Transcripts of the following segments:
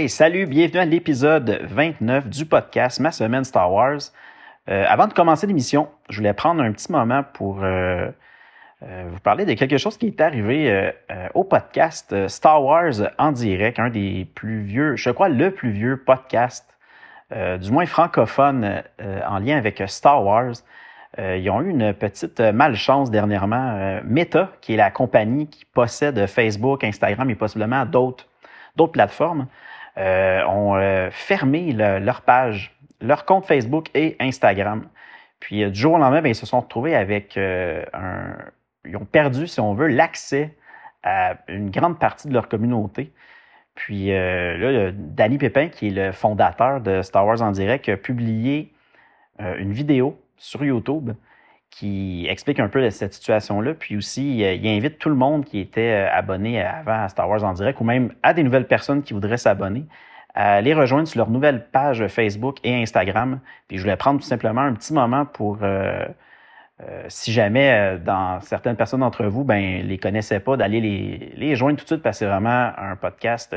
Hey, salut, bienvenue à l'épisode 29 du podcast Ma semaine Star Wars. Euh, avant de commencer l'émission, je voulais prendre un petit moment pour euh, euh, vous parler de quelque chose qui est arrivé au podcast Star Wars en direct, un des plus vieux, je crois le plus vieux podcast, du moins francophone, en lien avec Star Wars. ils ont eu une petite malchance dernièrement. Meta, qui est la compagnie qui possède Facebook, Instagram et possiblement d'autres plateformes, ont euh, fermé leur page, leur compte Facebook et Instagram. Puis euh, du jour au lendemain, ben, ils se sont retrouvés avec un... Ils ont perdu, si on veut, l'accès à une grande partie de leur communauté. Puis là, Danny Pépin, qui est le fondateur de Star Wars en direct, a publié une vidéo sur YouTube qui explique un peu cette situation-là. Puis aussi, il invite tout le monde qui était euh, abonné avant à Star Wars en direct ou même à des nouvelles personnes qui voudraient s'abonner à les rejoindre sur leur nouvelle page Facebook et Instagram. Puis je voulais prendre tout simplement un petit moment pour, euh, euh, si jamais dans certaines personnes d'entre vous, ben les connaissaient pas, d'aller les, les joindre tout de suite parce que c'est vraiment un podcast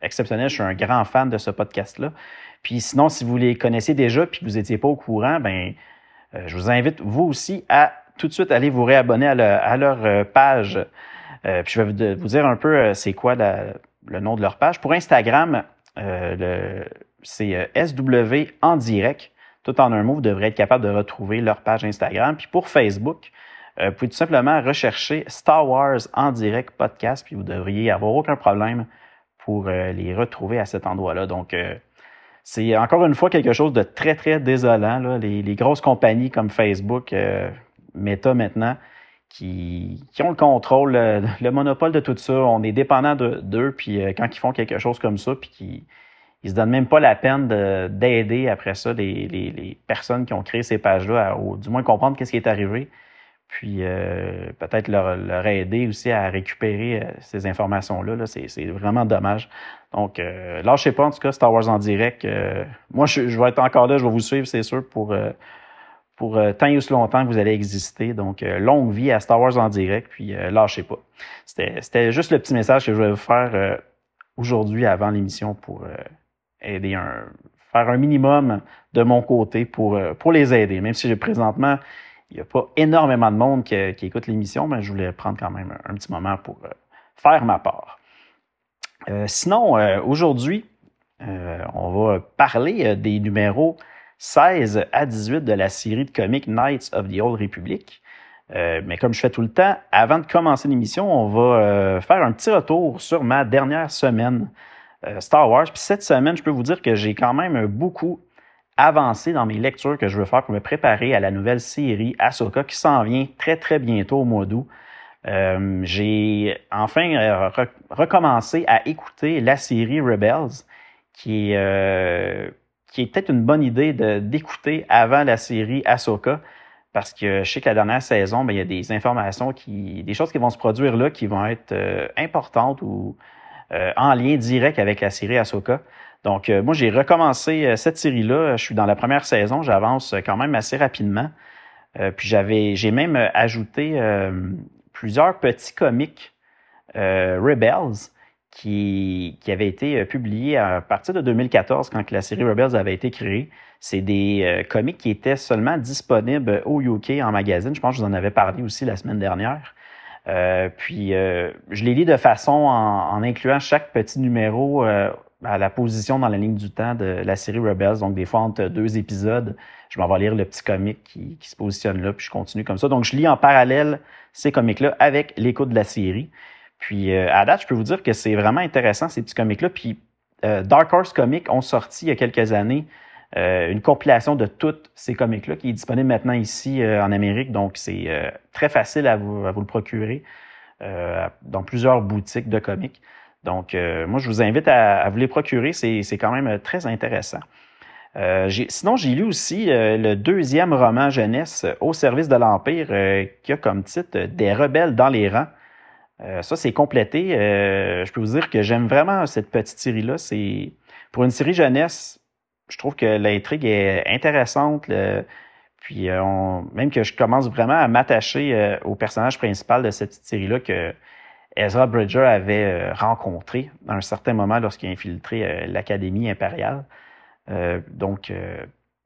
exceptionnel. Je suis un grand fan de ce podcast-là. Puis sinon, si vous les connaissez déjà puis que vous n'étiez pas au courant, ben euh, je vous invite, vous aussi, à tout de suite aller vous réabonner à, leur euh, page. Euh, puis je vais vous dire un peu c'est quoi le nom de leur page. Pour Instagram, c'est SW en direct. Tout en un mot, vous devrez être capable de retrouver leur page Instagram. Puis pour Facebook, vous pouvez tout simplement rechercher Star Wars en direct podcast, puis vous devriez avoir aucun problème pour les retrouver à cet endroit-là. Donc, c'est encore une fois quelque chose de très, très désolant. Les, grosses compagnies comme Facebook, euh, Meta maintenant, qui, ont le contrôle, le, monopole de tout ça. On est dépendant d'eux, puis euh, quand ils font quelque chose comme ça, puis qu'ils se donnent même pas la peine d'aider après ça les, personnes qui ont créé ces pages-là, ou du moins comprendre qu'est-ce qui est arrivé, puis euh, peut-être leur, aider aussi à récupérer euh, ces informations-là. -là, c'est vraiment dommage. Donc, euh, lâchez pas, en tout cas, Star Wars en direct. Euh, moi, je, vais être encore là, je vais vous suivre, c'est sûr, pour, pour tant et aussi longtemps que vous allez exister. Donc, longue vie à Star Wars en direct, puis lâchez pas. C'était juste le petit message que je voulais vous faire aujourd'hui avant l'émission pour aider un faire un minimum de mon côté pour, pour les aider, même si présentement il n'y a pas énormément de monde qui, écoute l'émission, mais je voulais prendre quand même un, petit moment pour euh, faire ma part. Euh, sinon, euh, aujourd'hui, on va parler des numéros 16 à 18 de la série de comics Knights of the Old Republic. mais comme je fais tout le temps, avant de commencer l'émission, on va faire un petit retour sur ma dernière semaine Star Wars. Puis cette semaine, je peux vous dire que j'ai quand même beaucoup avancé dans mes lectures que je veux faire pour me préparer à la nouvelle série Ahsoka qui s'en vient très très bientôt au mois d'août. Euh, j'ai enfin euh, recommencé à écouter la série Rebels, qui, euh, qui est peut-être une bonne idée d'écouter avant la série Ahsoka, parce que je sais que la dernière saison, ben, il y a des informations, qui, des choses qui vont se produire là qui vont être importantes ou en lien direct avec la série Ahsoka. Donc, euh, moi, j'ai recommencé euh, cette série-là. Je suis dans la première saison. J'avance quand même assez rapidement. Euh, puis j'avais, j'ai même ajouté plusieurs petits comics Rebels qui, qui avaient été publiés à partir de 2014 quand la série Rebels avait été créée. C'est des comics qui étaient seulement disponibles au UK en magazine. Je pense que je vous en avais parlé aussi la semaine dernière. puis je les lis de façon en, en incluant chaque petit numéro à la position dans la ligne du temps de la série Rebels. Donc, des fois, entre deux épisodes, je m'en vais lire le petit comic qui, se positionne là, puis je continue comme ça. Donc, je lis en parallèle ces comics-là avec l'écoute de la série. Puis, euh, à date, je peux vous dire que c'est vraiment intéressant, ces petits comics-là. Puis, euh, Dark Horse Comics ont sorti il y a quelques années euh, une compilation de tous ces comics-là qui est disponible maintenant ici en Amérique. Donc, c'est très facile à vous, à vous le procurer. dans plusieurs boutiques de comics. Donc, moi, je vous invite à, vous les procurer. C'est quand même très intéressant. sinon, j'ai lu aussi le deuxième roman jeunesse au service de l'Empire qui a comme titre Des rebelles dans les rangs. ça, c'est complété. je peux vous dire que j'aime vraiment cette petite série-là. Pour une série jeunesse, je trouve que l'intrigue est intéressante. puis euh, même que je commence vraiment à m'attacher euh, au personnage principal de cette série-là que Ezra Bridger avait euh, rencontré à un certain moment lorsqu'il a infiltré l'Académie impériale. donc,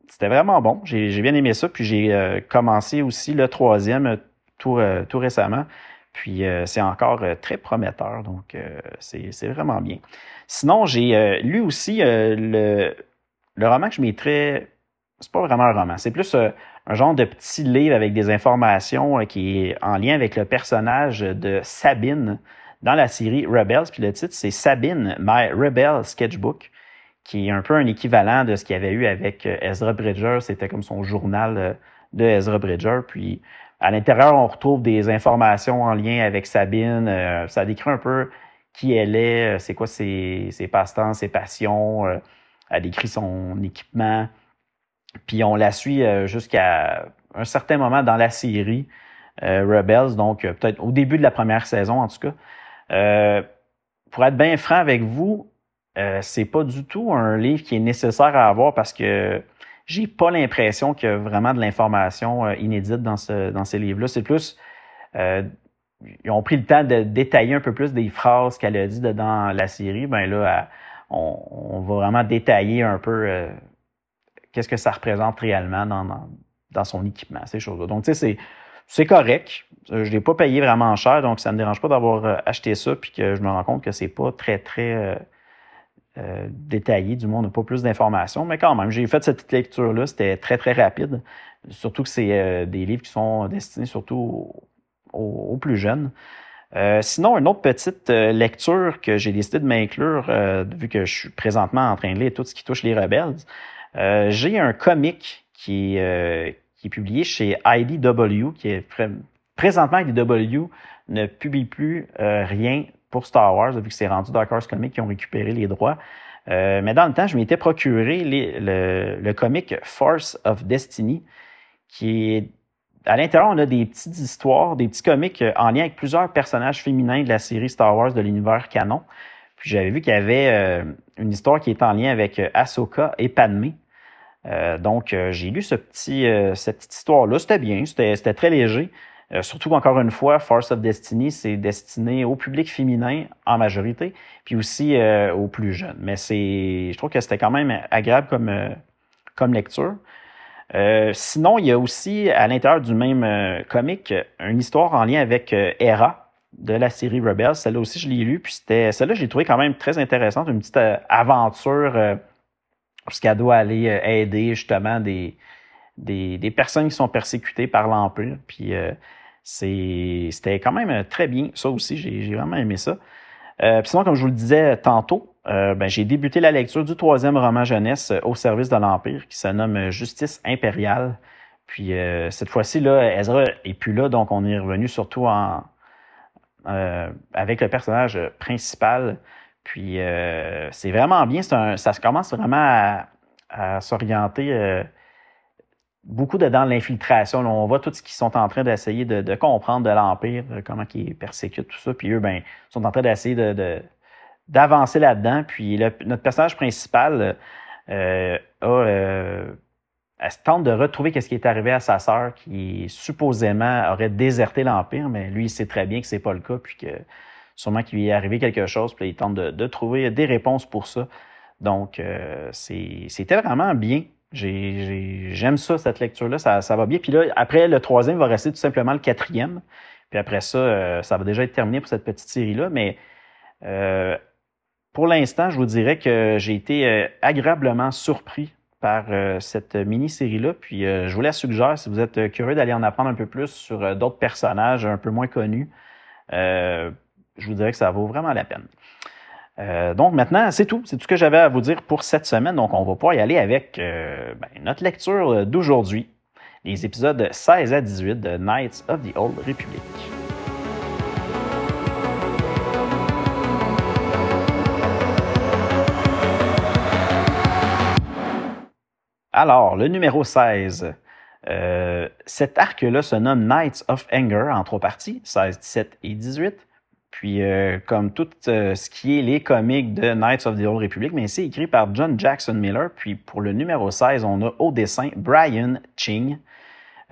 c'était vraiment bon. J'ai bien aimé ça. Puis j'ai commencé aussi le troisième tout, récemment. Puis c'est encore très prometteur. Donc, c'est vraiment bien. Sinon, j'ai lu aussi le le roman que je mettrais, c'est pas vraiment un roman, c'est plus euh, un genre de petit livre avec des informations euh, qui est en lien avec le personnage de Sabine dans la série Rebels. Puis le titre, c'est Sabine, My Rebel Sketchbook, qui est un peu un équivalent de ce qu'il y avait eu avec euh, Ezra Bridger. C'était comme son journal de Ezra Bridger. Puis à l'intérieur, on retrouve des informations en lien avec Sabine. ça décrit un peu qui elle est, c'est quoi ses, ses passe-temps, ses passions elle décrit son équipement. Puis on la suit euh, jusqu'à un certain moment dans la série euh, Rebels, donc euh, peut-être au début de la première saison en tout cas. pour être bien franc avec vous, c'est pas du tout un livre qui est nécessaire à avoir parce que j'ai pas l'impression qu'il y a vraiment de l'information inédite dans, ce, dans ces livres-là. C'est plus ils ont pris le temps de détailler un peu plus des phrases qu'elle a dit dans la série. Ben là, on, va vraiment détailler un peu euh, qu'est-ce que ça représente réellement dans, son équipement, ces choses-là. Donc, tu sais, c'est correct. Euh, je ne l'ai pas payé vraiment cher, donc ça ne me dérange pas d'avoir euh, acheté ça, puis que je me rends compte que c'est pas très, très détaillé. Du moins, on n'a pas plus d'informations, mais quand même, j'ai fait cette lecture-là, c'était très, très rapide. Surtout que c'est des livres qui sont destinés surtout aux plus jeunes. Euh, sinon, une autre petite euh, lecture que j'ai décidé de m'inclure, euh, vu que je suis présentement en train de lire tout ce qui touche les rebelles, j'ai un comic qui, qui est publié chez IDW, qui est présentement IDW ne publie plus rien pour Star Wars, vu que c'est rendu Dark Horse Comics qui ont récupéré les droits. mais dans le temps, je m'étais procuré le, le comic Force of Destiny, qui est à l'intérieur, on a des petites histoires, des petits comics euh, en lien avec plusieurs personnages féminins de la série Star Wars de l'univers canon. Puis j'avais vu qu'il y avait euh, une histoire qui est en lien avec euh, Ahsoka et Padmé. Donc j'ai lu ce petit, cette petite histoire-là. C'était bien, c'était très léger. surtout qu'encore une fois, Force of Destiny, c'est destiné au public féminin en majorité, puis aussi aux plus jeunes. Mais c'est, je trouve que c'était quand même agréable comme, comme lecture. Euh, sinon, il y a aussi à l'intérieur du même euh, comic une histoire en lien avec euh, Hera de la série Rebels. Celle-là aussi, je l'ai lu, puis c'était celle-là, j'ai trouvé quand même très intéressante, une petite aventure puisqu'elle doit aller aider justement des, des, personnes qui sont persécutées par l'Empire. Puis c'était quand même très bien, ça aussi, j'ai vraiment aimé ça. sinon, comme je vous le disais tantôt, euh, ben, j'ai débuté la lecture du troisième roman jeunesse euh, au service de l'Empire qui se nomme euh, Justice impériale. Puis cette fois-ci, là, Ezra est plus là, donc on est revenu surtout avec le personnage principal. Puis c'est vraiment bien, ça commence vraiment à, s'orienter beaucoup dedans l'infiltration. On voit tout ce qu'ils sont en train d'essayer de, comprendre de l'Empire, comment ils persécutent tout ça. Puis eux, ben, sont en train d'essayer de d'avancer là-dedans. Puis notre personnage principal euh, a, euh, tente de retrouver ce qui est arrivé à sa sœur qui supposément aurait déserté l'Empire, mais lui, il sait très bien que c'est pas le cas, puis que sûrement qu'il lui est arrivé quelque chose, puis il tente de, trouver des réponses pour ça. Donc, euh, c'était vraiment bien. J'aime ça, cette lecture-là, ça, ça, va bien. Puis là, après, le troisième va rester tout simplement le quatrième. Puis après ça, euh, ça va déjà être terminé pour cette petite série-là. Mais euh, pour l'instant, je vous dirais que j'ai été euh, agréablement surpris par euh, cette mini-série-là. Puis je vous la suggère si vous êtes curieux d'aller en apprendre un peu plus sur d'autres personnages un peu moins connus je vous dirais que ça vaut vraiment la peine. Euh, donc maintenant, c'est tout. C'est tout ce que j'avais à vous dire pour cette semaine. Donc on va pouvoir y aller avec euh, ben, notre lecture d'aujourd'hui, les épisodes 16 à 18 de Knights of the Old Republic. Alors, le numéro 16. Euh, cet arc-là se nomme Knights of Anger en trois parties, 16, 17 et 18. Puis, euh, comme tout euh, ce qui est les comics de Knights of the Old Republic, mais c'est écrit par John Jackson Miller. Puis, pour le numéro 16, on a au dessin Brian Ching.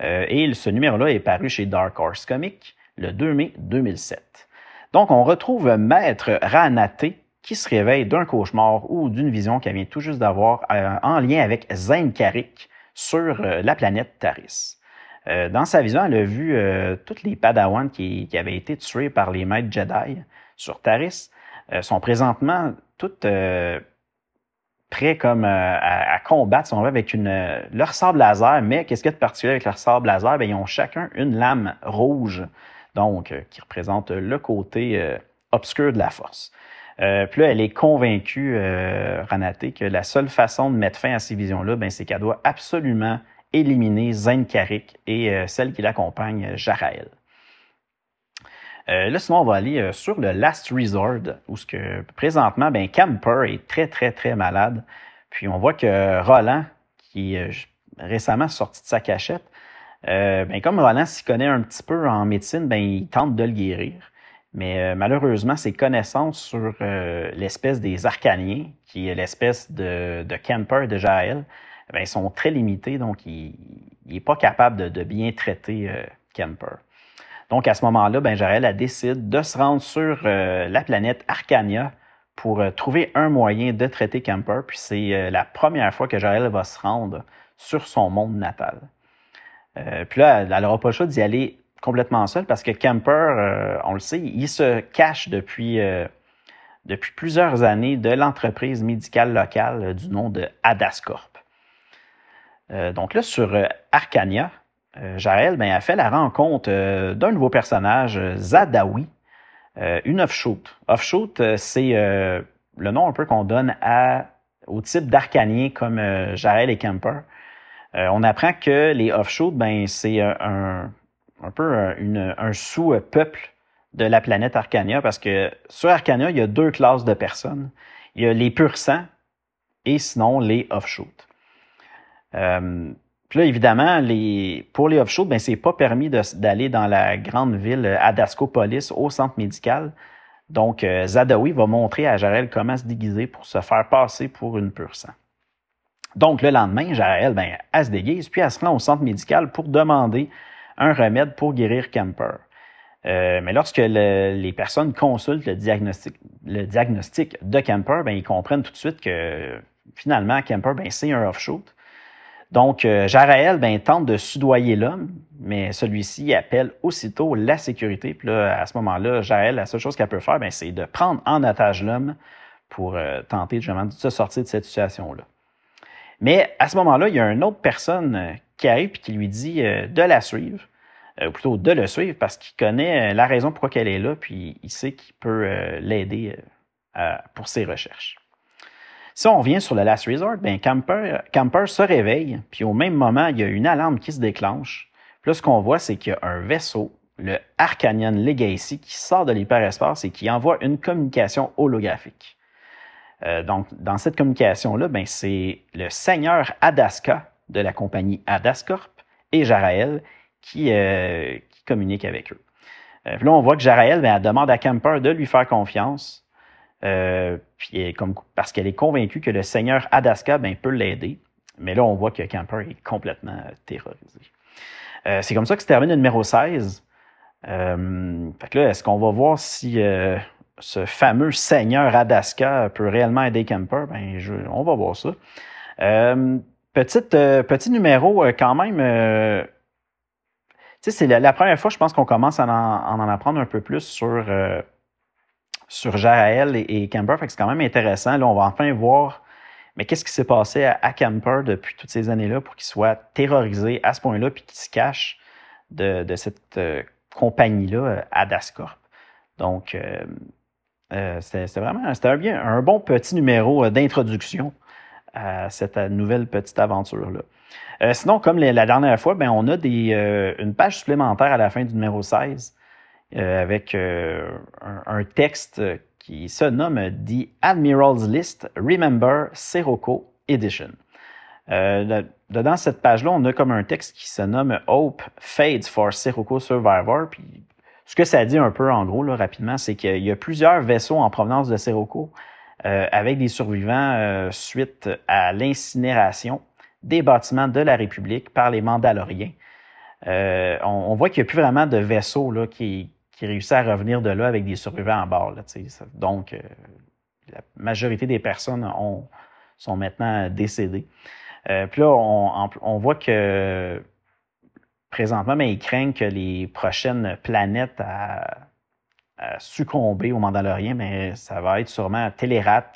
et ce numéro-là est paru chez Dark Horse Comics le 2 mai 2007. Donc, on retrouve Maître Ranaté qui se réveille d'un cauchemar ou d'une vision qu'elle vient tout juste d'avoir en lien avec Zayn Karik, sur euh, la planète Taris. Euh, dans sa vision, elle a vu euh, toutes les Padawans qui, avaient été tués par les maîtres Jedi sur Taris sont présentement toutes prêts comme à, combattre, si on avec une, leur sable laser. Mais qu'est-ce qu'il y a de particulier avec leur sable laser? Bien, ils ont chacun une lame rouge, donc qui représente le côté obscur de la force. Euh, puis là, elle est convaincue, euh, que la seule façon de mettre fin à ces visions-là, ben, c'est qu'elle doit absolument éliminer Zayn Karik et euh, celle qui l'accompagne, Jarael. là, sinon, on va aller sur le Last Resort, où ce que présentement, ben, Camper est très, très, très malade. Puis on voit que Roland, qui est récemment sorti de sa cachette, ben, comme Roland s'y connaît un petit peu en médecine, ben, il tente de le guérir. Mais euh, malheureusement, ses connaissances sur euh, l'espèce des Arcaniens, qui est l'espèce de, de Camper de Jaël, ben, sont très limitées, donc il n'est pas capable de, bien traiter euh, Camper. Donc à ce moment-là, ben, Jaël décide de se rendre sur la planète Arcania pour trouver un moyen de traiter Camper, puis c'est la première fois que Jaël va se rendre sur son monde natal. puis là, elle n'aura pas le choix d'y aller complètement seul parce que Kemper, euh, on le sait, il se cache depuis, euh, depuis plusieurs années de l'entreprise médicale locale euh, du nom de Adascorp. Donc là, sur Arcania, Jaël ben, a fait la rencontre d'un nouveau personnage, Zadawi, une offshoot. Offshoot, c'est le nom un peu qu'on donne à, au type comme Jaël et Kemper. on apprend que les offshoots, ben, c'est un, un peu un, sous-peuple de la planète Arcania, parce que sur Arcania, il y a deux classes de personnes. Il y a les pur et sinon les offshoots. Euh, puis là, évidemment, pour les offshoots, ben, c'est pas permis d'aller dans la grande ville Adascopolis au centre médical. Donc, euh, Zadawi va montrer à Jarel comment se déguiser pour se faire passer pour une pur sang. Donc, le lendemain, Jarel, ben, elle se déguise, puis elle se rend au centre médical pour demander un remède pour guérir Kemper. Euh, mais lorsque les personnes consultent le diagnostic, le diagnostic de Kemper, ben, ils comprennent tout de suite que finalement, Kemper, ben, c'est un offshoot. Donc, euh, Jaraël ben, tente de soudoyer l'homme, mais celui-ci appelle aussitôt la sécurité. Puis là, à ce moment-là, Jaraël, la seule chose qu'elle peut faire, ben, c'est de prendre en otage l'homme pour euh, tenter justement de se sortir de cette situation-là. Mais à ce moment-là, il y a une autre personne qui arrive et qui lui dit de la suivre. Euh, ou plutôt de le suivre parce qu'il connaît euh, la raison pourquoi elle est là, puis il sait qu'il peut euh, l'aider pour ses recherches. Si on revient sur le Last Resort, ben Camper, se réveille, puis au même moment, il y a une alarme qui se déclenche. Puis là, ce qu'on voit, c'est qu'il y a un vaisseau, le Arcanian Legacy, qui sort de l'hyperespace et qui envoie une communication holographique. donc, dans cette communication-là, ben, c'est le seigneur Adaska de la compagnie Adascorp et Jarael qui, euh, qui communique avec eux. Euh, puis là, on voit que Jaraël, ben, elle demande à Camper de lui faire confiance, euh, puis comme, parce qu'elle est convaincue que le seigneur Adaska ben, peut l'aider. Mais là, on voit que Camper est complètement terrorisé. Euh, c'est comme ça que se termine le numéro 16. Euh, fait que là, est-ce qu'on va voir si euh, ce fameux seigneur Adaska peut réellement aider Camper? Ben, on va voir ça. petite, petit numéro quand même c'est la, première fois, je pense qu'on commence à en, apprendre un peu plus sur, euh, sur Jaël et, Camper. C'est quand même intéressant. Là, on va enfin voir mais qu'est-ce qui s'est passé à, Camper depuis toutes ces années-là pour qu'il soit terrorisé à ce point-là puis qu'il se cache de, cette euh, compagnie-là, euh, Adascorp. Donc, euh, euh c'était vraiment un, bien, un bon petit numéro d'introduction à cette nouvelle petite aventure-là. Euh, sinon, comme la dernière fois, ben, on a euh, une page supplémentaire à la fin du numéro 16 euh, avec un, texte qui se nomme The Admiral's List Remember Sirocco Edition. Euh, dedans cette page-là, on a comme un texte qui se nomme Hope Fades for Sirocco Survivor. Puis, ce que ça dit un peu, en gros, là, rapidement, c'est qu'il y a plusieurs vaisseaux en provenance de Sirocco euh, avec des survivants euh, suite à l'incinération des bâtiments de la République par les Mandaloriens. Euh, on, voit qu'il n'y a plus vraiment de vaisseaux là, qui, qui réussissent à revenir de là avec des survivants à bord. Là, donc, la majorité des personnes ont, sont maintenant décédées. Euh, puis là, on, voit que présentement, mais ils craignent que les prochaines planètes à, succomber au Mandalorien, mais ça va être sûrement Télérat,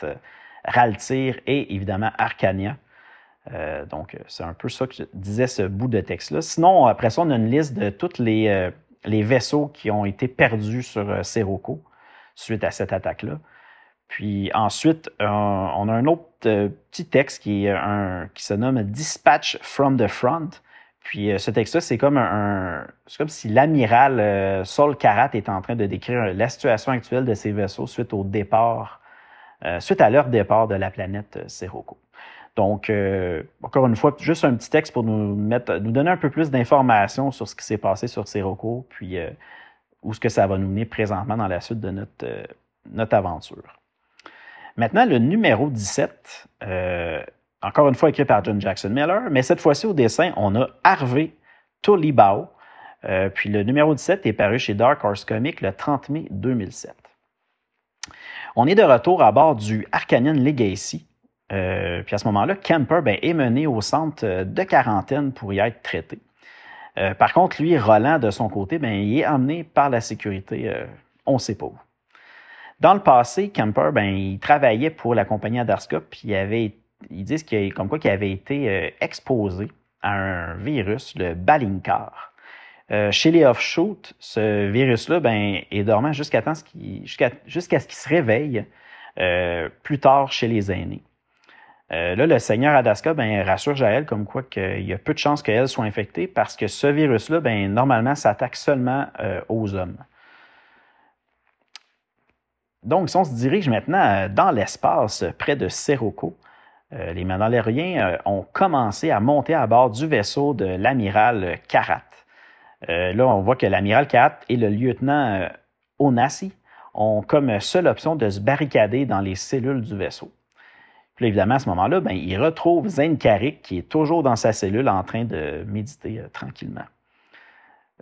Raltir et évidemment Arcania. Euh, donc, c'est un peu ça que disait ce bout de texte-là. Sinon, après ça, on a une liste de tous les, euh, les vaisseaux qui ont été perdus sur Sirocco suite à cette attaque-là. Puis ensuite, on a un autre euh, petit texte qui, se nomme Dispatch from the Front. Puis euh, ce texte-là, c'est comme un, comme si l'amiral euh, Sol Karat est en train de décrire la situation actuelle de ces vaisseaux suite au départ, suite à leur départ de la planète Sirocco. Donc, encore une fois, juste un petit texte pour nous mettre, nous donner un peu plus d'informations sur ce qui s'est passé sur Sirocco, puis où ce que ça va nous mener présentement dans la suite de notre, notre aventure. Maintenant, le numéro 17, euh, encore une fois écrit par John Jackson Miller, mais cette fois-ci au dessin, on a Harvey Tolibao. Euh, puis le numéro 17 est paru chez Dark Horse Comics le 30 mai 2007. On est de retour à bord du Arcanian Legacy. Euh, puis à ce moment-là, Kemper ben, est mené au centre de quarantaine pour y être traité. par contre, lui, Roland, de son côté, ben, il est emmené par la sécurité, on ne sait pas où. Dans le passé, Kemper, ben, il travaillait pour la compagnie Adarscope, puis il ils disent qu'il comme quoi qu'il avait été euh, exposé à un virus, le Balinkar. Euh, chez les offshoots, ce virus-là ben, est dormant jusqu'à ce qu'il jusqu'à ce qu'il se réveille euh, plus tard chez les aînés. Là, le seigneur Adaska ben, rassure Jaël comme quoi qu'il y a peu de chances qu'elle soit infectée parce que ce virus-là, ben, normalement, s'attaque seulement aux hommes. Donc, si on se dirige maintenant euh, dans l'espace euh, près de Sirocco, euh, les Mandaloriens ont commencé à monter à bord du vaisseau de l'amiral Karat. là, on voit que l'amiral Karat et le lieutenant Onassi ont comme seule option de se barricader dans les cellules du vaisseau. Puis évidemment, à ce moment-là, ben, ils retrouvent Zain Karik qui est toujours dans sa cellule en train de méditer tranquillement.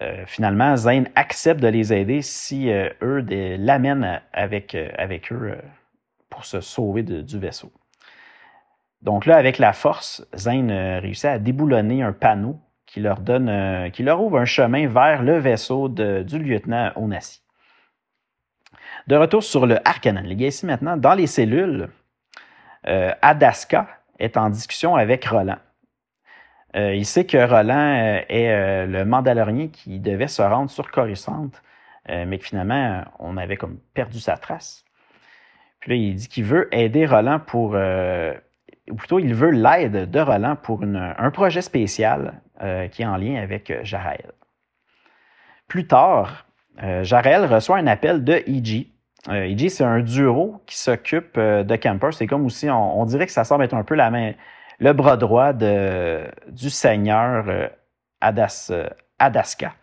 Euh, finalement, Zane accepte de les aider si euh, eux l'amènent avec, euh, avec eux pour se sauver du vaisseau. Donc là, avec la force, Zane réussit à déboulonner un panneau qui leur donne, qui leur ouvre un chemin vers le vaisseau du lieutenant Onassi. De retour sur le Arcanan Legacy maintenant, dans les cellules, Adaska est en discussion avec Roland. Euh, il sait que Roland euh, est euh, le Mandalorien qui devait se rendre sur Coruscant, mais que finalement, on avait comme perdu sa trace. Puis là, il dit qu'il veut aider Roland pour, ou plutôt, il veut l'aide de Roland pour un projet spécial qui est en lien avec Jarael. Plus tard, Jarael reçoit un appel de E.G. E.G., c'est un duo qui s'occupe de Camper. C'est comme aussi, on, dirait que ça semble être un peu le bras droit du seigneur euh, Adas, euh, Adaska.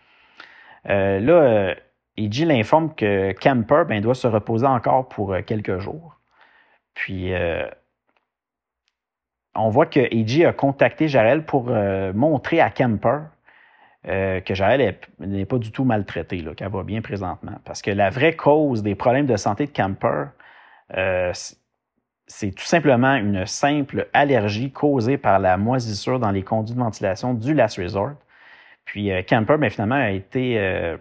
Euh, là, Iji l'informe que Kemper ben, doit se reposer encore pour quelques jours. Puis, on voit que Eiji a contacté Jarel pour montrer à Kemper que Jarel n'est pas du tout maltraité, qu'elle va bien présentement. Parce que la vraie cause des problèmes de santé de Kemper, c'est tout simplement une simple allergie causée par la moisissure dans les conduits de ventilation du Last Resort. Puis euh, Camper, bien, finalement, a été euh,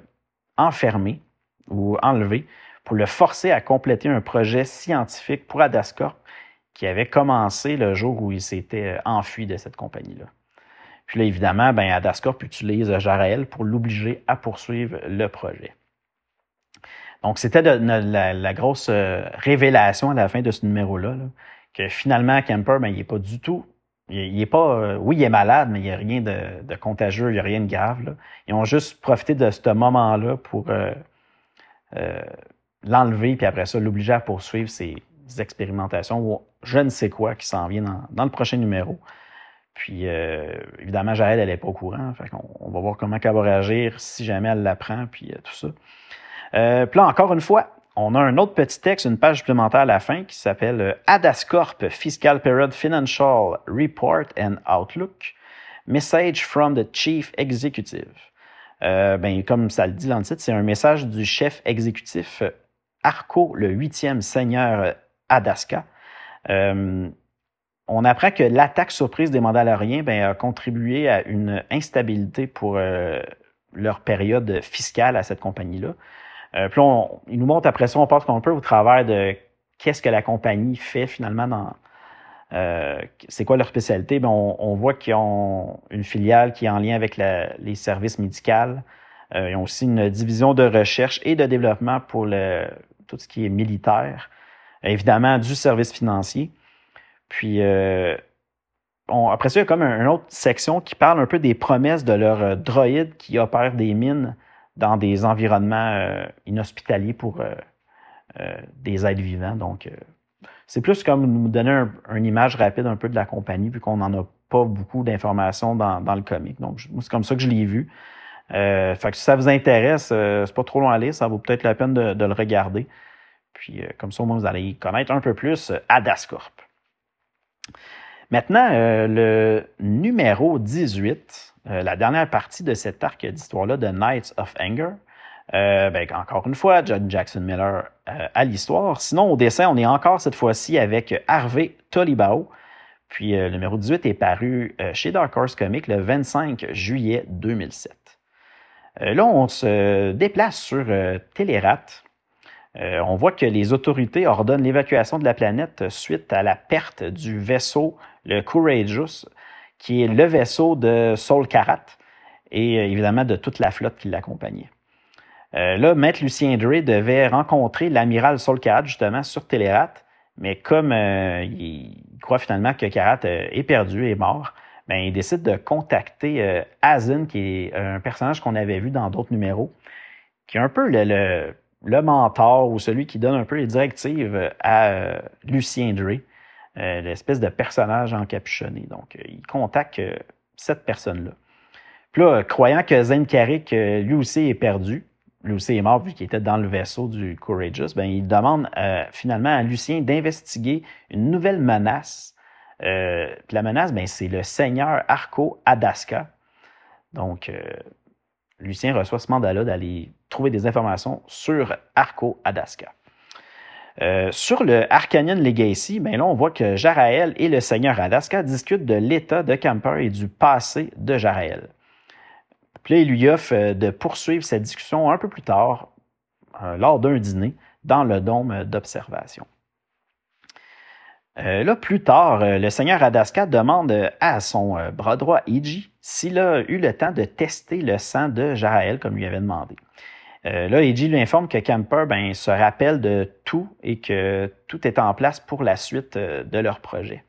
enfermé ou enlevé pour le forcer à compléter un projet scientifique pour Adascorp qui avait commencé le jour où il s'était euh, enfui de cette compagnie-là. Puis là, évidemment, ben, Adascorp utilise Jarael pour l'obliger à poursuivre le projet. Donc, c'était la, grosse euh, révélation à la fin de ce numéro-là, que finalement, Kemper, ben, il n'est pas du tout. Il, est pas. Euh, oui, il est malade, mais il n'y a rien de, contagieux, il n'y a rien de grave. Ils ont juste profité de ce moment-là pour euh, l'enlever, puis après ça, l'obliger à poursuivre ses expérimentations ou je ne sais quoi qui s'en vient dans, le prochain numéro. Puis, évidemment, Jaël, elle n'est pas au courant. Fait on, va voir comment elle va réagir si jamais elle l'apprend, puis tout ça. puis là, encore une fois, on a un autre petit texte, une page supplémentaire à la fin qui s'appelle Adascorp Fiscal Period Financial Report and Outlook. Message from the Chief Executive. Euh, ben, comme ça le dit dans le titre, c'est un message du chef exécutif euh, Arco, le huitième seigneur euh, Adaska. On apprend que l'attaque surprise des Mandaloriens ben, a contribué à une instabilité pour leur période fiscale à cette compagnie-là. puis on, il nous montre après ça, on passe un peu au travers de qu'est-ce que la compagnie fait finalement dans, euh, c'est quoi leur spécialité? Ben, on, voit qu'ils ont une filiale qui est en lien avec les services médicaux. Euh, ils ont aussi une division de recherche et de développement pour le, tout ce qui est militaire. Évidemment, du service financier. Puis, euh, après ça, il y a comme une autre section qui parle un peu des promesses de leurs droïdes qui opèrent des mines dans des environnements inhospitaliers pour des êtres vivants. Donc, c'est plus comme nous donner une image rapide un peu de la compagnie, vu qu'on n'en a pas beaucoup d'informations dans, le comic. Donc, c'est comme ça que je l'ai vu. Euh, fait que si ça vous intéresse, euh, c'est pas trop long à lire, ça vaut peut-être la peine de, le regarder. Puis, euh, comme ça, au moins, vous allez connaître un peu plus Adascorp. Maintenant, le numéro 18, la dernière partie de cet arc d'histoire-là de Knights of Anger, euh, ben, encore une fois, John Jackson Miller euh, à l'histoire. Sinon, au dessin, on est encore cette fois-ci avec Harvey Tolibao. Puis euh, le numéro 18 est paru chez Dark Horse Comics le 25 juillet 2007. là, on se déplace sur Télérat. On voit que les autorités ordonnent l'évacuation de la planète suite à la perte du vaisseau, le Courageous, qui est le vaisseau de Saul Karat et évidemment de toute la flotte qui l'accompagnait. Euh, là, Maître Lucien Dre devait rencontrer l'amiral Solkat, justement, sur Télérat, mais comme euh, il croit finalement que Karat euh, est perdu, est mort, ben, il décide de contacter Azin, qui est un personnage qu'on avait vu dans d'autres numéros, qui est un peu le, mentor ou celui qui donne un peu les directives à Lucien Dre, l'espèce de personnage encapuchonné. Donc, il contacte cette personne-là. Puis là, croyant que Zane Carrick, lui aussi, est perdu, lui aussi est mort vu qu'il était dans le vaisseau du Courageous, ben, il demande euh, finalement à Lucien d'investiguer une nouvelle menace. Euh, la menace, ben, c'est le seigneur Arco Adaska. Donc, euh, Lucien reçoit ce mandat-là d'aller trouver des informations sur Arco Adaska. sur le Arcanian Legacy, ben là, on voit que Jaraël et le seigneur Adaska discutent de l'état de Camper et du passé de Jaraël. Puis lui offre euh, de poursuivre cette discussion un peu plus tard, euh, lors d'un dîner, dans le dôme d'observation. Euh, là, plus tard, le seigneur Adaska demande à son bras droit, Iji, s'il a eu le temps de tester le sang de Jaraël, comme lui avait demandé. là, Iji lui informe que Camper ben, se rappelle de tout et que tout est en place pour la suite de leur projet.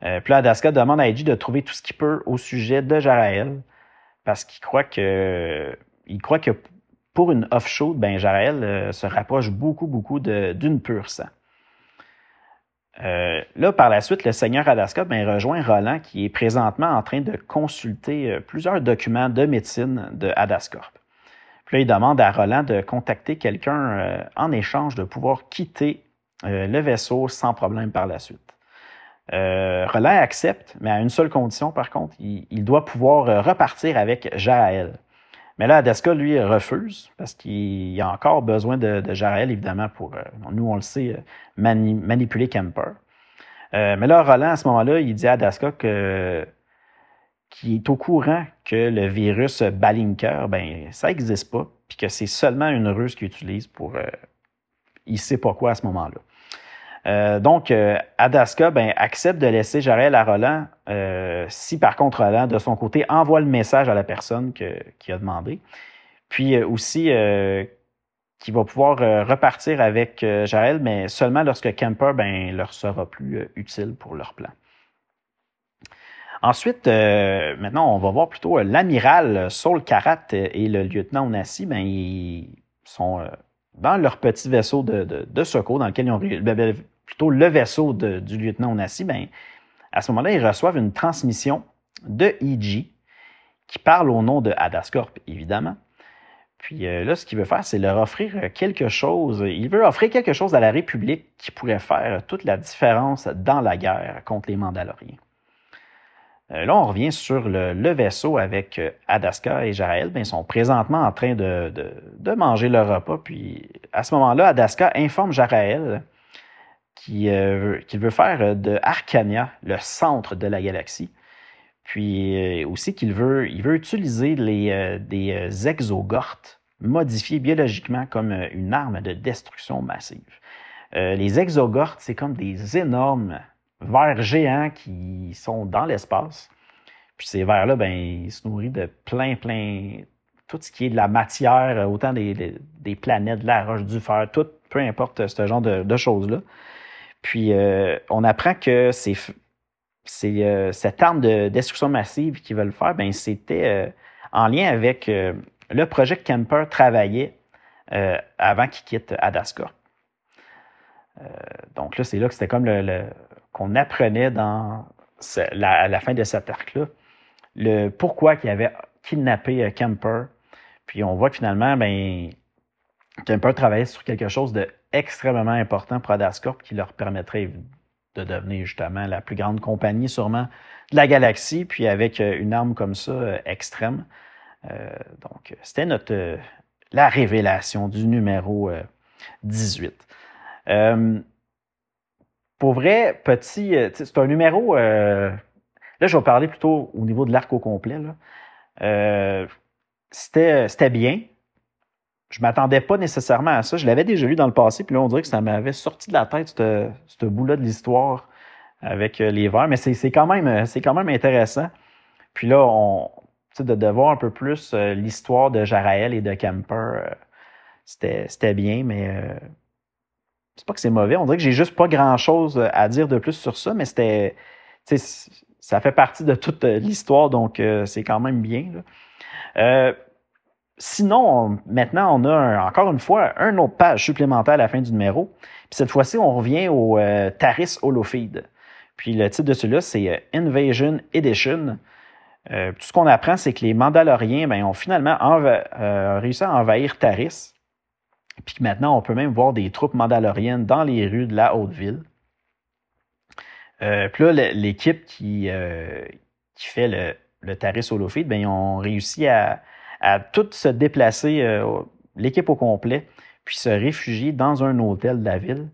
puis là, Adaska demande à Iji de trouver tout ce qu'il peut au sujet de Jaraël, parce qu'il croit que il croit que pour une offshore, ben Jarel euh, se rapproche beaucoup, beaucoup d'une pure sang. Euh, là, par la suite, le seigneur Adaska ben, rejoint Roland, qui est présentement en train de consulter euh, plusieurs documents de médecine de Adascorp. Puis là, il demande à Roland de contacter quelqu'un en échange de pouvoir quitter le vaisseau sans problème par la suite. Euh, Roland accepte, mais à une seule condition, par contre, il, doit pouvoir euh, repartir avec Jaël. Mais là, Adaska, lui, refuse parce qu'il a encore besoin de, de Jaël, évidemment, pour, euh, nous, on le sait, manipuler Kemper. mais là, Roland, à ce moment-là, il dit à Adaska que qu'il est au courant que le virus Balinker, ben, ça n'existe pas, puis que c'est seulement une ruse qu'il utilise pour. il ne sait pas quoi à ce moment-là. Euh, donc, euh, Adaska ben, accepte de laisser Jarel à Roland euh, si, par contre, Roland, de son côté, envoie le message à la personne qui a demandé. Puis aussi, qui va pouvoir repartir avec Jarel, mais seulement lorsque Kemper ben, leur sera plus utile pour leur plan. Ensuite, maintenant, on va voir plutôt l'amiral Saul Karat et le lieutenant Onassi. Ben, ils sont dans leur petit vaisseau de, secours dans lequel ils ont plutôt le vaisseau du lieutenant Onassi, ben, À ce moment-là, ils reçoivent une transmission de EG qui parle au nom de Adascorp, évidemment. Puis euh, là, ce qu'il veut faire, c'est leur offrir quelque chose. Il veut offrir quelque chose à la République qui pourrait faire toute la différence dans la guerre contre les Mandaloriens. Euh, là, on revient sur le, vaisseau avec euh, Adaska et Jarael. Ben, ils sont présentement en train de, manger leur repas. Puis à ce moment-là, Adaska informe Jarael euh, qu'il veut faire de Arcania le centre de la galaxie. Puis aussi qu'il veut, il veut utiliser les, des exogortes modifiés biologiquement comme une arme de destruction massive. les exogortes, c'est comme des énormes vers géants qui sont dans l'espace. Puis ces vers-là, ben, ils se nourrissent de plein, plein, tout ce qui est de la matière, autant des, des, planètes, de la roche, du fer, tout, peu importe ce genre de, choses-là. Puis euh, on apprend que c'est, euh, cette arme de destruction massive qu'ils veulent faire, ben, c'était euh, en lien avec le projet que Kemper travaillait avant qu'il quitte Adaska. donc là, c'est là que c'était comme qu'on apprenait à la fin de cet arc-là, le pourquoi qu'il avait kidnappé Kemper. Puis on voit que finalement, ben, Kemper travaillait sur quelque chose d'extrêmement important pour Adascorp qui leur permettrait de devenir justement la plus grande compagnie sûrement de la galaxie, puis avec euh, une arme comme ça euh, extrême. donc, c'était notre la révélation du numéro 18 pour vrai, petit, euh, c'est un numéro. Euh, là, je vais parler plutôt au niveau de l'arc au complet. Euh, c'était bien. Je m'attendais pas nécessairement à ça. Je l'avais déjà lu dans le passé, puis là, on dirait que ça m'avait sorti de la tête, ce bout-là de l'histoire avec les vers. Mais c'est quand, même, quand même intéressant. Puis là, on, de, de voir un peu plus l'histoire de Jaraël et de Kemper, c'était bien, mais c'est pas que c'est mauvais, on dirait que j'ai juste pas grand-chose à dire de plus sur ça, mais c'était, ça fait partie de toute l'histoire, donc euh, c'est quand même bien. Euh, sinon, maintenant, on a encore une fois un autre page supplémentaire à la fin du numéro. Puis cette fois-ci, on revient au euh, Taris Holofeed. Puis le titre de celui-là, c'est Invasion Edition. tout ce qu'on apprend, c'est que les Mandaloriens ben, ont finalement réussi à envahir Taris. Puis maintenant, on peut même voir des troupes mandaloriennes dans les rues de la Haute-Ville. Euh, puis là, l'équipe qui, euh, fait le, le Taris Holofeed, ben, ils ont réussi à, à tout se déplacer, euh, l'équipe au complet, puis se réfugier dans un hôtel de la ville.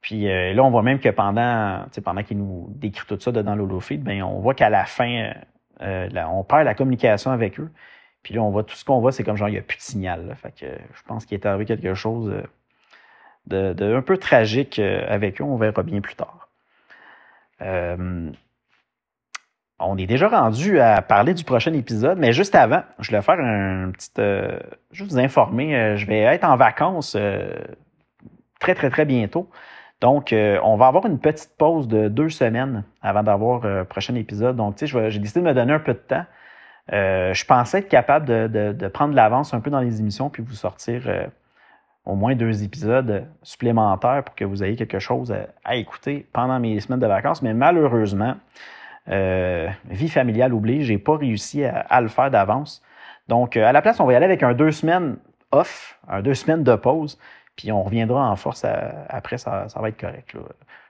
Puis là, on voit même que pendant, pendant qu'il nous décrit tout ça dans l'Holofeed, ben, on voit qu'à la fin, on perd la communication avec eux. Puis là, on voit tout ce qu'on voit, c'est comme genre, il n'y a plus de signal. Fait que je pense qu'il est arrivé quelque chose de, un peu tragique euh, avec eux. On verra bien plus tard. Euh, on est déjà rendu à parler du prochain épisode, mais juste avant, je vais faire un petit. Euh, je vais vous informer. je vais être en vacances très, très, très bientôt. Donc, on va avoir une petite pause de deux semaines avant d'avoir le prochain épisode. Donc, tu sais, j'ai décidé de me donner un peu de temps. Euh, je pensais être capable de, prendre l'avance un peu dans les émissions puis vous sortir euh, au moins deux épisodes supplémentaires pour que vous ayez quelque chose à, écouter pendant mes semaines de vacances. Mais malheureusement, euh, vie familiale oblige, j'ai pas réussi à, le faire d'avance. Donc, à la place, on va y aller avec un deux semaines off, un deux semaines de pause, puis on reviendra en force après, ça, ça va être correct. Là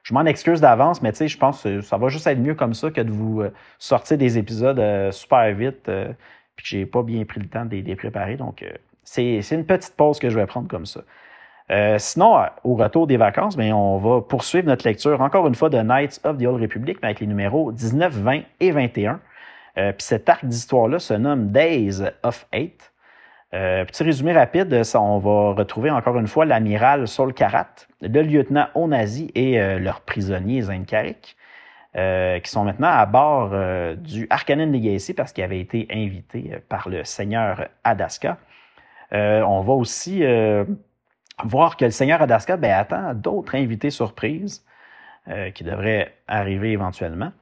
je m'en excuse d'avance, mais tu sais, je pense que ça va juste être mieux comme ça que de vous euh, sortir des épisodes euh, super vite, euh, puis que j'ai pas bien pris le temps de les préparer. Donc, c'est une petite pause que je vais prendre comme ça. Sinon, au retour des vacances, bien, on va poursuivre notre lecture, encore une fois, de Knights of the Old Republic, mais avec les numéros 19, 20 et 21. puis cet arc d'histoire-là se nomme Days of Eight. Euh, petit résumé rapide, on va retrouver encore une fois l'amiral Saul Karat, le lieutenant Onazi et euh, leur prisonnier Zainkarik, euh, qui sont maintenant à bord du Arcanen Legacy parce qu'ils avaient été invités par le seigneur Adaska. on va aussi voir que le seigneur Adaska ben, attend d'autres invités surprises qui devraient arriver éventuellement.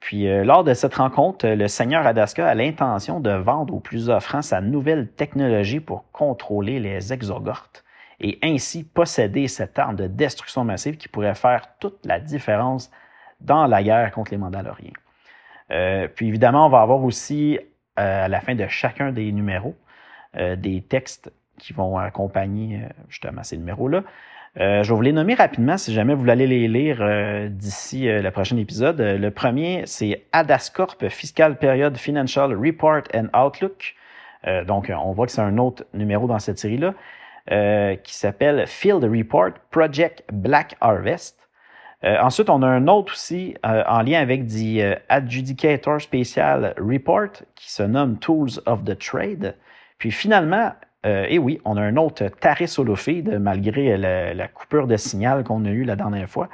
Puis euh, lors de cette rencontre, le seigneur Adaska a l'intention de vendre au plus offrant sa nouvelle technologie pour contrôler les exogortes et ainsi posséder cette arme de destruction massive qui pourrait faire toute la différence dans la guerre contre les Mandaloriens. puis évidemment, on va avoir aussi à la fin de chacun des numéros des textes qui vont accompagner justement ces numéros-là. Euh, je vais vous les nommer rapidement si jamais vous voulez les lire euh, d'ici euh, le prochain épisode. le premier, c'est Adascorp Fiscal Period Financial Report and Outlook. donc, on voit que c'est un autre numéro dans cette série-là qui s'appelle Field Report Project Black Harvest. ensuite, on a un autre aussi en lien avec dit Adjudicator Special Report qui se nomme Tools of the Trade. Puis finalement, euh, et oui, on a un autre tarif feed malgré la, coupure de signal qu'on a eue la dernière fois.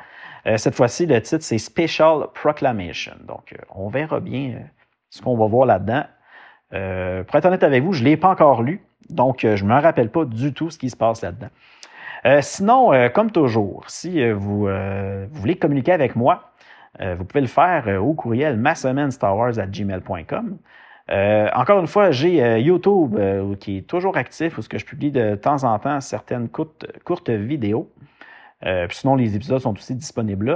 Euh, cette fois-ci, le titre, c'est Special Proclamation. Donc, euh, on verra bien ce qu'on va voir là-dedans. pour être honnête avec vous, je ne l'ai pas encore lu, donc je ne me rappelle pas du tout ce qui se passe là-dedans. sinon, comme toujours, si vous, voulez communiquer avec moi, vous pouvez le faire au courriel ma semaine gmail.com. Euh, encore une fois, j'ai euh, YouTube euh, qui est toujours actif où ce que je publie de temps en temps certaines courtes, courtes vidéos. sinon, les épisodes sont aussi disponibles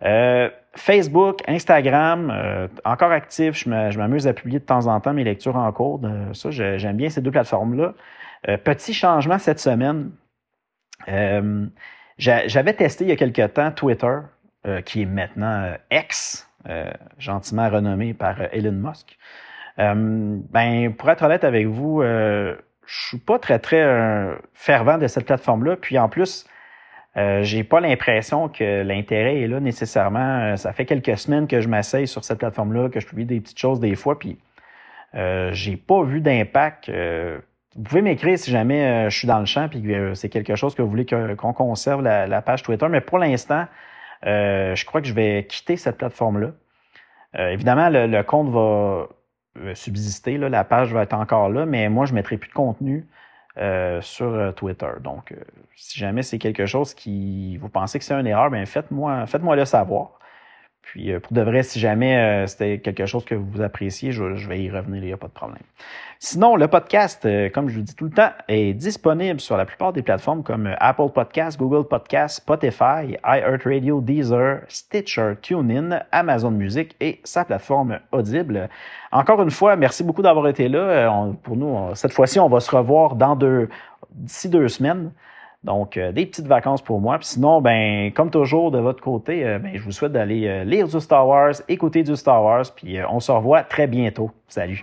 là. Facebook, Instagram, encore actif. Je m'amuse à publier de temps en temps mes lectures en cours. ça, j'aime bien ces deux plateformes-là. petit changement cette semaine. J'avais testé il y a quelque temps Twitter, qui est maintenant X, gentiment renommé par Elon Musk. Euh, ben, pour être honnête avec vous, euh, je suis pas très, très euh, fervent de cette plateforme-là. Puis en plus, euh, j'ai pas l'impression que l'intérêt est là nécessairement. Ça fait quelques semaines que je m'asseye sur cette plateforme-là, que je publie des petites choses des fois, puis euh, j'ai pas vu d'impact. vous pouvez m'écrire si jamais je suis dans le champ puis c'est quelque chose que vous voulez qu'on conserve la, page Twitter. Mais pour l'instant, je crois que je vais quitter cette plateforme-là. évidemment, le, compte va subsister. Là, la page va être encore là, mais moi, je ne mettrai plus de contenu euh, sur euh, Twitter. Donc, si jamais c'est quelque chose qui vous pensez que c'est une erreur, ben faites-moi faites-moi le savoir. Puis euh, pour de vrai, si jamais euh, c'était quelque chose que vous appréciez, je, vais y revenir, il n'y a pas de problème. Sinon, le podcast, euh, comme je vous dis tout le temps, est disponible sur la plupart des plateformes comme Apple Podcasts, Google Podcasts, Spotify, iHeartRadio, Deezer, Stitcher, TuneIn, Amazon Music et sa plateforme Audible. Encore une fois, merci beaucoup d'avoir été là. pour nous, cette fois-ci, on va se revoir dans deux, d'ici deux semaines. Donc, euh, des petites vacances pour moi. Puis sinon, ben, comme toujours, de votre côté, euh, ben, je vous souhaite d'aller euh, lire du Star Wars, écouter du Star Wars, puis on se revoit très bientôt. Salut!